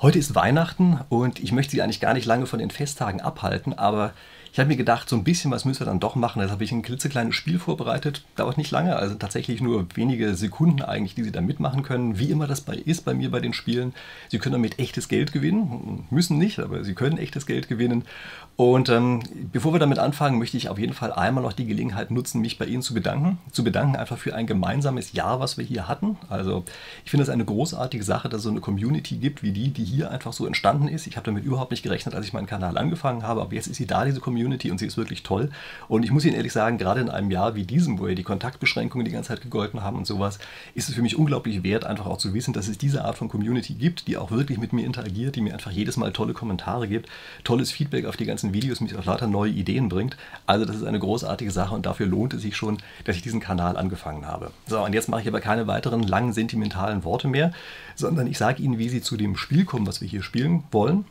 Heute ist Weihnachten und ich möchte Sie eigentlich gar nicht lange von den Festtagen abhalten, aber ich habe mir gedacht, so ein bisschen was müssen wir dann doch machen. Deshalb habe ich ein klitzekleines Spiel vorbereitet. Dauert nicht lange, also tatsächlich nur wenige Sekunden eigentlich, die Sie da mitmachen können. Wie immer das bei, ist bei mir bei den Spielen. Sie können damit echtes Geld gewinnen. Müssen nicht, aber Sie können echtes Geld gewinnen. Und ähm, bevor wir damit anfangen, möchte ich auf jeden Fall einmal noch die Gelegenheit nutzen, mich bei Ihnen zu bedanken. Zu bedanken einfach für ein gemeinsames Jahr, was wir hier hatten. Also ich finde es eine großartige Sache, dass es so eine Community gibt wie die, die hier einfach so entstanden ist. Ich habe damit überhaupt nicht gerechnet, als ich meinen Kanal angefangen habe, aber jetzt ist sie da, diese Community. Community und sie ist wirklich toll. Und ich muss Ihnen ehrlich sagen, gerade in einem Jahr wie diesem, wo ja die Kontaktbeschränkungen die ganze Zeit gegolten haben und sowas, ist es für mich unglaublich wert, einfach auch zu wissen, dass es diese Art von Community gibt, die auch wirklich mit mir interagiert, die mir einfach jedes Mal tolle Kommentare gibt, tolles Feedback auf die ganzen Videos, mich auf lauter neue Ideen bringt. Also das ist eine großartige Sache und dafür lohnt es sich schon, dass ich diesen Kanal angefangen habe. So, und jetzt mache ich aber keine weiteren langen sentimentalen Worte mehr, sondern ich sage Ihnen, wie Sie zu dem Spiel kommen, was wir hier spielen wollen.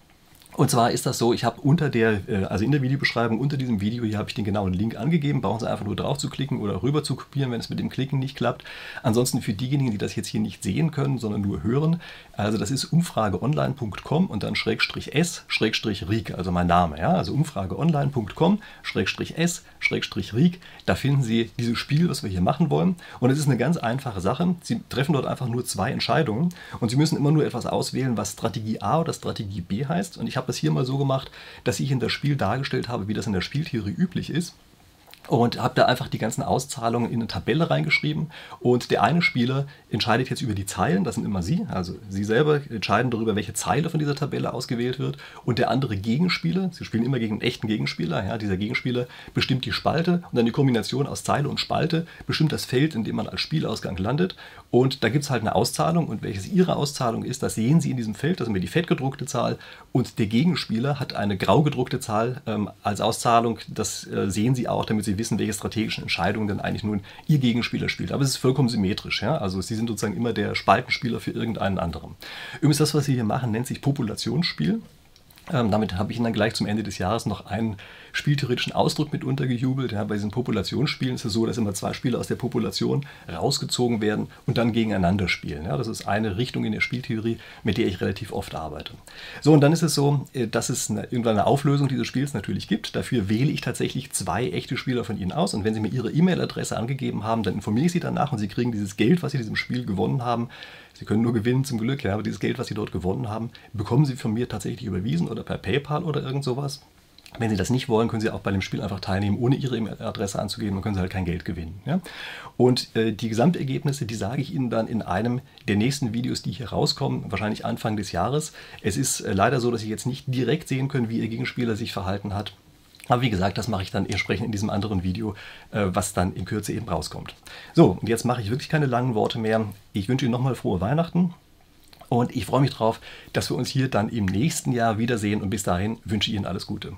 Und zwar ist das so, ich habe unter der, äh, also in der Videobeschreibung, unter diesem Video hier habe ich den genauen Link angegeben. Brauchen Sie einfach nur drauf zu klicken oder rüber zu kopieren, wenn es mit dem Klicken nicht klappt. Ansonsten für diejenigen, die das jetzt hier nicht sehen können, sondern nur hören, also das ist umfrageonline.com und dann Schrägstrich S, Schrägstrich Riek, also mein Name. Ja? Also umfrageonline.com, Schrägstrich S, Schrägstrich Riek. Da finden Sie dieses Spiel, was wir hier machen wollen. Und es ist eine ganz einfache Sache. Sie treffen dort einfach nur zwei Entscheidungen und Sie müssen immer nur etwas auswählen, was Strategie A oder Strategie B heißt. Und ich habe habe es hier mal so gemacht, dass ich in das Spiel dargestellt habe, wie das in der Spieltheorie üblich ist und habe da einfach die ganzen Auszahlungen in eine Tabelle reingeschrieben. Und der eine Spieler entscheidet jetzt über die Zeilen, das sind immer Sie, also Sie selber entscheiden darüber, welche Zeile von dieser Tabelle ausgewählt wird. Und der andere Gegenspieler, Sie spielen immer gegen einen echten Gegenspieler, ja, dieser Gegenspieler bestimmt die Spalte und dann die Kombination aus Zeile und Spalte bestimmt das Feld, in dem man als Spielausgang landet. Und da gibt es halt eine Auszahlung und welches Ihre Auszahlung ist, das sehen Sie in diesem Feld, das ist mir die fettgedruckte Zahl. Und der Gegenspieler hat eine grau gedruckte Zahl ähm, als Auszahlung, das äh, sehen Sie auch, damit Sie wissen, welche strategischen Entscheidungen denn eigentlich nun Ihr Gegenspieler spielt. Aber es ist vollkommen symmetrisch. Ja? Also Sie sind sozusagen immer der Spaltenspieler für irgendeinen anderen. Übrigens, das, was Sie hier machen, nennt sich Populationsspiel. Ähm, damit habe ich Ihnen dann gleich zum Ende des Jahres noch einen spieltheoretischen Ausdruck mit untergejubelt. Ja, bei diesen Populationsspielen ist es so, dass immer zwei Spieler aus der Population rausgezogen werden und dann gegeneinander spielen. Ja, das ist eine Richtung in der Spieltheorie, mit der ich relativ oft arbeite. So, und dann ist es so, äh, dass es eine, irgendwann eine Auflösung dieses Spiels natürlich gibt. Dafür wähle ich tatsächlich zwei echte Spieler von Ihnen aus und wenn Sie mir Ihre E-Mail-Adresse angegeben haben, dann informiere ich Sie danach und Sie kriegen dieses Geld, was Sie in diesem Spiel gewonnen haben, Sie können nur gewinnen zum Glück, ja, aber dieses Geld, was Sie dort gewonnen haben, bekommen Sie von mir tatsächlich überwiesen oder per PayPal oder irgend sowas. Wenn Sie das nicht wollen, können Sie auch bei dem Spiel einfach teilnehmen, ohne Ihre E-Mail-Adresse anzugeben, dann können Sie halt kein Geld gewinnen. Ja? Und äh, die Gesamtergebnisse, die sage ich Ihnen dann in einem der nächsten Videos, die hier rauskommen, wahrscheinlich Anfang des Jahres. Es ist äh, leider so, dass Sie jetzt nicht direkt sehen können, wie Ihr Gegenspieler sich verhalten hat. Aber wie gesagt, das mache ich dann entsprechend in diesem anderen Video, äh, was dann in Kürze eben rauskommt. So, und jetzt mache ich wirklich keine langen Worte mehr. Ich wünsche Ihnen nochmal frohe Weihnachten. Und ich freue mich darauf, dass wir uns hier dann im nächsten Jahr wiedersehen. Und bis dahin wünsche ich Ihnen alles Gute.